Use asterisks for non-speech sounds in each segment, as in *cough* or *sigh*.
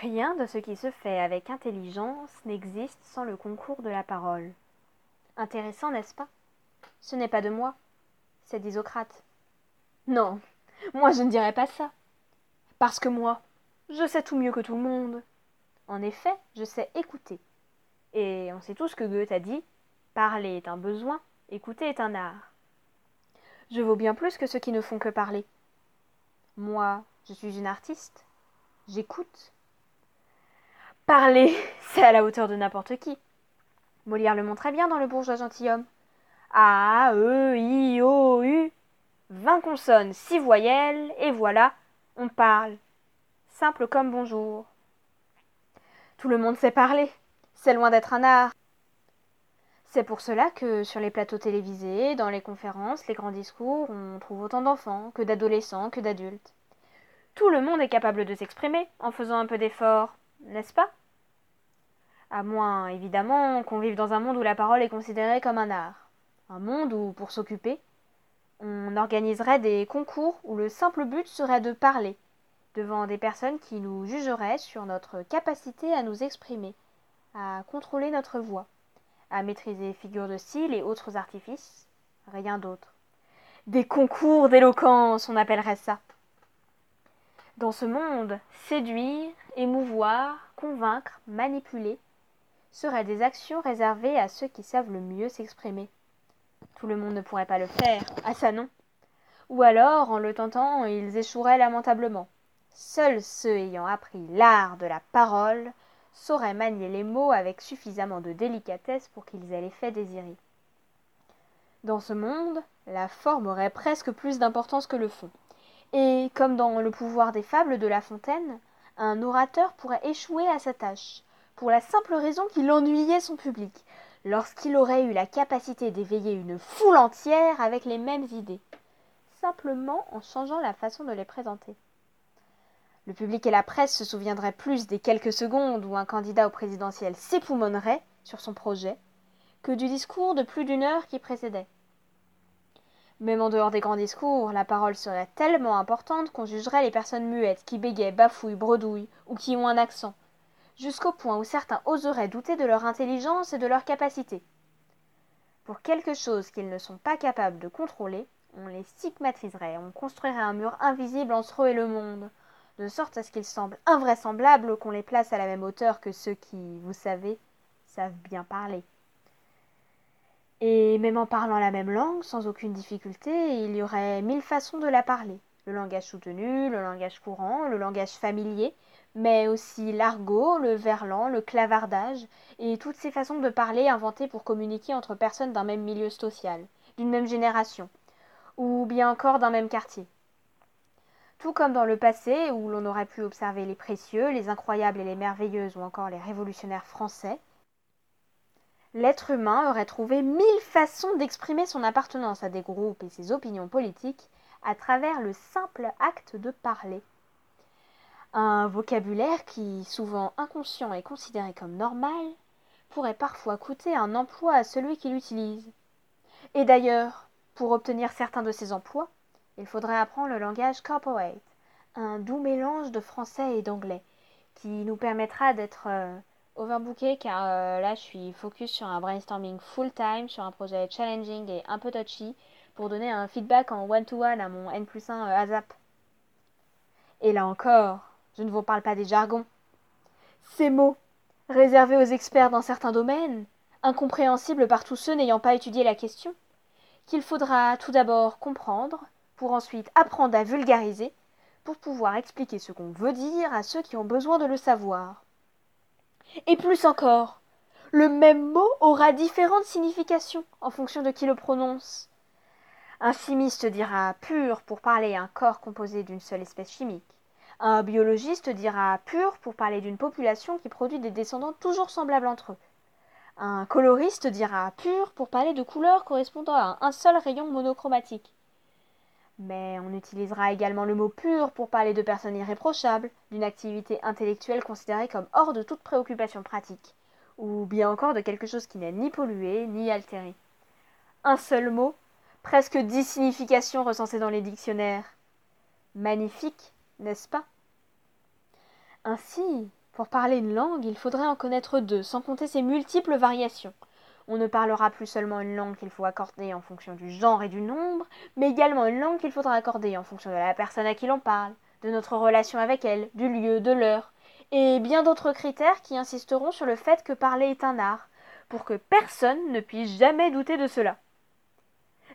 Rien de ce qui se fait avec intelligence n'existe sans le concours de la parole. Intéressant, n'est-ce pas? Ce n'est pas de moi, c'est d'Isocrate. Non, moi je ne dirais pas ça. Parce que moi, je sais tout mieux que tout le monde. En effet, je sais écouter. Et on sait tous que Goethe a dit Parler est un besoin, écouter est un art. Je vaux bien plus que ceux qui ne font que parler. Moi, je suis une artiste. J'écoute. Parler, *laughs* c'est à la hauteur de n'importe qui. Molière le montrait bien dans Le bourgeois gentilhomme. A, E, I, O, U. Vingt consonnes, six voyelles, et voilà, on parle. Simple comme bonjour. Tout le monde sait parler. C'est loin d'être un art. C'est pour cela que sur les plateaux télévisés, dans les conférences, les grands discours, on trouve autant d'enfants que d'adolescents que d'adultes. Tout le monde est capable de s'exprimer en faisant un peu d'effort, n'est-ce pas? À moins, évidemment, qu'on vive dans un monde où la parole est considérée comme un art. Un monde où, pour s'occuper, on organiserait des concours où le simple but serait de parler devant des personnes qui nous jugeraient sur notre capacité à nous exprimer, à contrôler notre voix, à maîtriser figures de style et autres artifices, rien d'autre. Des concours d'éloquence, on appellerait ça. Dans ce monde, séduire, émouvoir, convaincre, manipuler seraient des actions réservées à ceux qui savent le mieux s'exprimer. Tout le monde ne pourrait pas le faire, ah ça non. Ou alors, en le tentant, ils échoueraient lamentablement. Seuls ceux ayant appris l'art de la parole sauraient manier les mots avec suffisamment de délicatesse pour qu'ils aient l'effet désiré. Dans ce monde, la forme aurait presque plus d'importance que le fond. Et, comme dans le pouvoir des fables de La Fontaine, un orateur pourrait échouer à sa tâche, pour la simple raison qu'il ennuyait son public, lorsqu'il aurait eu la capacité d'éveiller une foule entière avec les mêmes idées, simplement en changeant la façon de les présenter. Le public et la presse se souviendraient plus des quelques secondes où un candidat au présidentiel s'époumonerait sur son projet que du discours de plus d'une heure qui précédait. Même en dehors des grands discours, la parole serait tellement importante qu'on jugerait les personnes muettes qui bégayent, bafouillent, bredouillent ou qui ont un accent, jusqu'au point où certains oseraient douter de leur intelligence et de leur capacité. Pour quelque chose qu'ils ne sont pas capables de contrôler, on les stigmatiserait, on construirait un mur invisible entre eux et le monde, de sorte à ce qu'il semble invraisemblable qu'on les place à la même hauteur que ceux qui, vous savez, savent bien parler. Et même en parlant la même langue, sans aucune difficulté, il y aurait mille façons de la parler. Le langage soutenu, le langage courant, le langage familier, mais aussi l'argot, le verlan, le clavardage, et toutes ces façons de parler inventées pour communiquer entre personnes d'un même milieu social, d'une même génération, ou bien encore d'un même quartier. Tout comme dans le passé, où l'on aurait pu observer les précieux, les incroyables et les merveilleuses, ou encore les révolutionnaires français, l'être humain aurait trouvé mille façons d'exprimer son appartenance à des groupes et ses opinions politiques à travers le simple acte de parler. Un vocabulaire qui, souvent inconscient et considéré comme normal, pourrait parfois coûter un emploi à celui qui l'utilise. Et d'ailleurs, pour obtenir certains de ces emplois, il faudrait apprendre le langage corporate, un doux mélange de français et d'anglais, qui nous permettra d'être euh, overbooké car euh, là je suis focus sur un brainstorming full time, sur un projet challenging et un peu touchy, pour donner un feedback en one-to-one à mon N plus 1 euh, ASAP. Et là encore, je ne vous parle pas des jargons. Ces mots, réservés aux experts dans certains domaines, incompréhensibles par tous ceux n'ayant pas étudié la question, qu'il faudra tout d'abord comprendre, pour ensuite apprendre à vulgariser, pour pouvoir expliquer ce qu'on veut dire à ceux qui ont besoin de le savoir. Et plus encore, le même mot aura différentes significations en fonction de qui le prononce. Un chimiste dira pur pour parler un corps composé d'une seule espèce chimique. Un biologiste dira pur pour parler d'une population qui produit des descendants toujours semblables entre eux. Un coloriste dira pur pour parler de couleurs correspondant à un seul rayon monochromatique. Mais on utilisera également le mot pur pour parler de personnes irréprochables, d'une activité intellectuelle considérée comme hors de toute préoccupation pratique, ou bien encore de quelque chose qui n'est ni pollué ni altéré. Un seul mot, presque dix significations recensées dans les dictionnaires. Magnifique, n'est-ce pas? Ainsi, Pour parler une langue, il faudrait en connaître deux, sans compter ses multiples variations. On ne parlera plus seulement une langue qu'il faut accorder en fonction du genre et du nombre, mais également une langue qu'il faudra accorder en fonction de la personne à qui l'on parle, de notre relation avec elle, du lieu, de l'heure, et bien d'autres critères qui insisteront sur le fait que parler est un art, pour que personne ne puisse jamais douter de cela.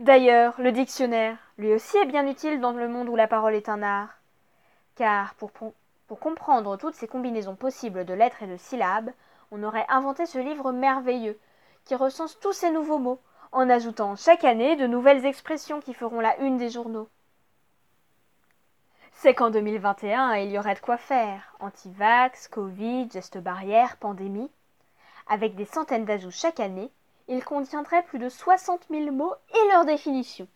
D'ailleurs, le dictionnaire, lui aussi, est bien utile dans le monde où la parole est un art, car pour, comprendre toutes ces combinaisons possibles de lettres et de syllabes, on aurait inventé ce livre merveilleux, qui recense tous ces nouveaux mots, en ajoutant chaque année de nouvelles expressions qui feront la une des journaux. C'est qu'en 2021, il y aurait de quoi faire. Antivax, Covid, gestes barrières, pandémie. Avec des centaines d'ajouts chaque année, il contiendrait plus de 60 000 mots et leurs définitions.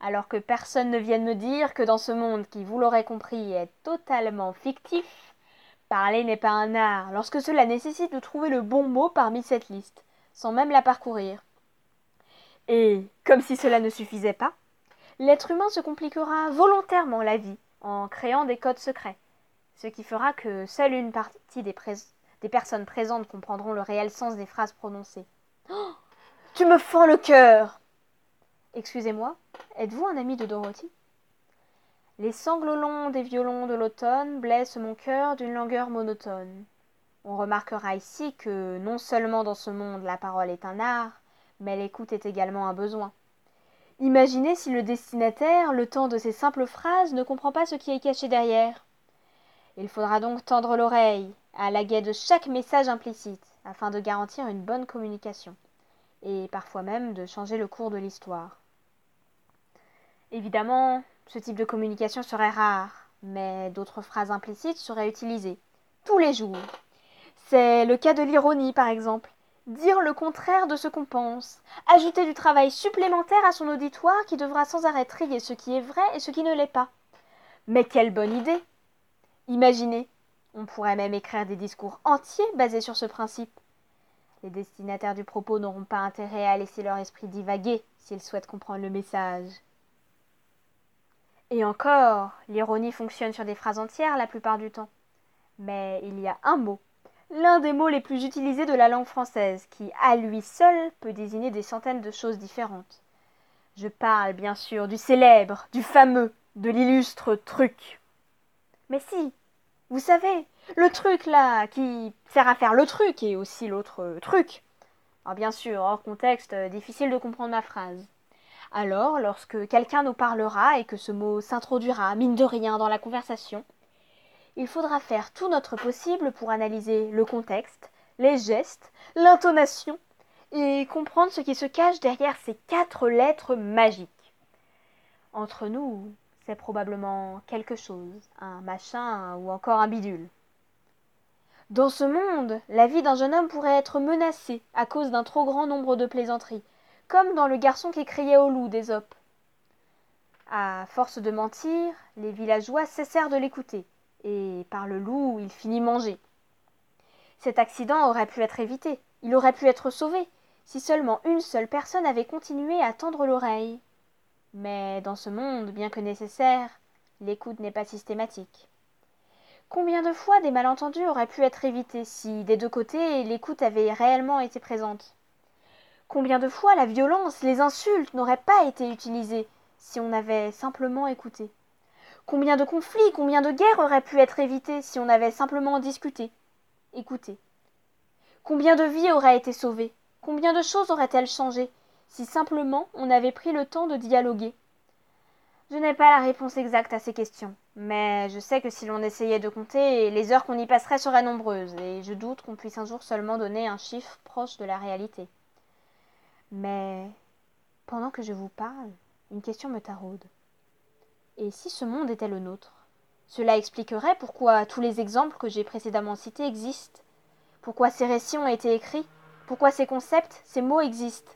Alors que personne ne vienne me dire que dans ce monde qui, vous l'aurez compris, est totalement fictif, parler n'est pas un art lorsque cela nécessite de trouver le bon mot parmi cette liste, sans même la parcourir. Et, comme si cela ne suffisait pas, l'être humain se compliquera volontairement la vie en créant des codes secrets, ce qui fera que seule une partie des, des personnes présentes comprendront le réel sens des phrases prononcées. *gasps* Tu me fends le cœur Excusez-moi, êtes-vous un ami de Dorothy? Les sanglots longs des violons de l'automne blessent mon cœur d'une langueur monotone. On remarquera ici que non seulement dans ce monde la parole est un art, mais l'écoute est également un besoin. Imaginez si le destinataire, le temps de ces simples phrases, ne comprend pas ce qui est caché derrière. Il faudra donc tendre l'oreille à la guet de chaque message implicite, afin de garantir une bonne communication, et parfois même de changer le cours de l'histoire. Évidemment, ce type de communication serait rare, mais d'autres phrases implicites seraient utilisées, tous les jours. C'est le cas de l'ironie, par exemple dire le contraire de ce qu'on pense, ajouter du travail supplémentaire à son auditoire qui devra sans arrêt trier ce qui est vrai et ce qui ne l'est pas. Mais quelle bonne idée Imaginez, on pourrait même écrire des discours entiers basés sur ce principe. Les destinataires du propos n'auront pas intérêt à laisser leur esprit divaguer s'ils souhaitent comprendre le message. Et encore, l'ironie fonctionne sur des phrases entières la plupart du temps. Mais il y a un mot l'un des mots les plus utilisés de la langue française, qui, à lui seul, peut désigner des centaines de choses différentes. Je parle, bien sûr, du célèbre, du fameux, de l'illustre truc. Mais si, vous savez, le truc là, qui sert à faire le truc et aussi l'autre truc. Alors bien sûr, hors contexte, difficile de comprendre ma phrase. Alors, lorsque quelqu'un nous parlera et que ce mot s'introduira, mine de rien, dans la conversation, il faudra faire tout notre possible pour analyser le contexte, les gestes, l'intonation et comprendre ce qui se cache derrière ces quatre lettres magiques. Entre nous, c'est probablement quelque chose, un machin ou encore un bidule. Dans ce monde, la vie d'un jeune homme pourrait être menacée à cause d'un trop grand nombre de plaisanteries, comme dans le garçon qui criait au loup d'Ésope. À force de mentir, les villageois cessèrent de l'écouter et par le loup il finit mangé. Cet accident aurait pu être évité, il aurait pu être sauvé, si seulement une seule personne avait continué à tendre l'oreille. Mais dans ce monde, bien que nécessaire, l'écoute n'est pas systématique. Combien de fois des malentendus auraient pu être évités si, des deux côtés, l'écoute avait réellement été présente? Combien de fois la violence, les insultes n'auraient pas été utilisées si on avait simplement écouté? Combien de conflits, combien de guerres auraient pu être évités si on avait simplement discuté, écouté? Combien de vies auraient été sauvées? Combien de choses auraient-elles changé si simplement on avait pris le temps de dialoguer Je n'ai pas la réponse exacte à ces questions, mais je sais que si l'on essayait de compter, les heures qu'on y passerait seraient nombreuses, et je doute qu'on puisse un jour seulement donner un chiffre proche de la réalité. Mais pendant que je vous parle, une question me taraude. Et si ce monde était le nôtre Cela expliquerait pourquoi tous les exemples que j'ai précédemment cités existent, pourquoi ces récits ont été écrits, pourquoi ces concepts, ces mots existent.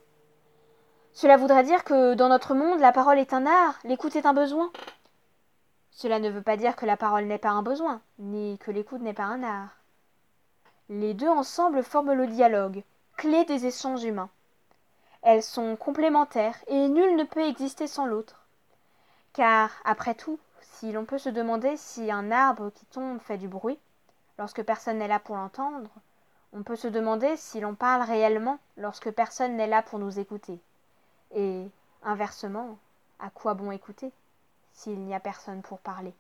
Cela voudrait dire que dans notre monde, la parole est un art, l'écoute est un besoin. Cela ne veut pas dire que la parole n'est pas un besoin, ni que l'écoute n'est pas un art. Les deux ensemble forment le dialogue, clé des échanges humains. Elles sont complémentaires et nul ne peut exister sans l'autre. Car, après tout, si l'on peut se demander si un arbre qui tombe fait du bruit, lorsque personne n'est là pour l'entendre, on peut se demander si l'on parle réellement lorsque personne n'est là pour nous écouter. Et, inversement, à quoi bon écouter s'il n'y a personne pour parler?